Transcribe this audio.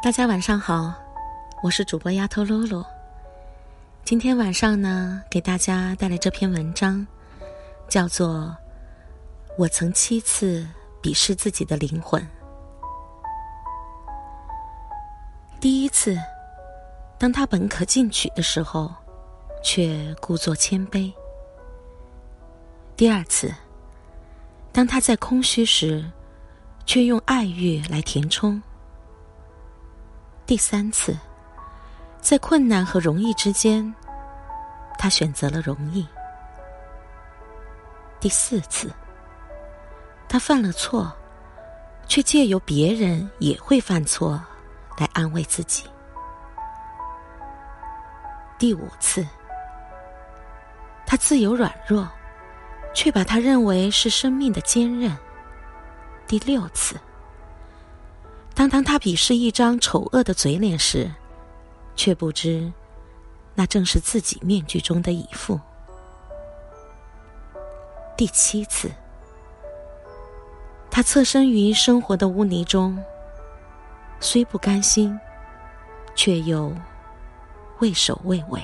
大家晚上好，我是主播丫头露露。今天晚上呢，给大家带来这篇文章，叫做《我曾七次鄙视自己的灵魂》。第一次，当他本可进取的时候，却故作谦卑；第二次，当他在空虚时，却用爱欲来填充。第三次，在困难和容易之间，他选择了容易。第四次，他犯了错，却借由别人也会犯错来安慰自己。第五次，他自由软弱，却把他认为是生命的坚韧。第六次。当当他鄙视一张丑恶的嘴脸时，却不知，那正是自己面具中的已父。第七次，他侧身于生活的污泥中，虽不甘心，却又畏首畏尾。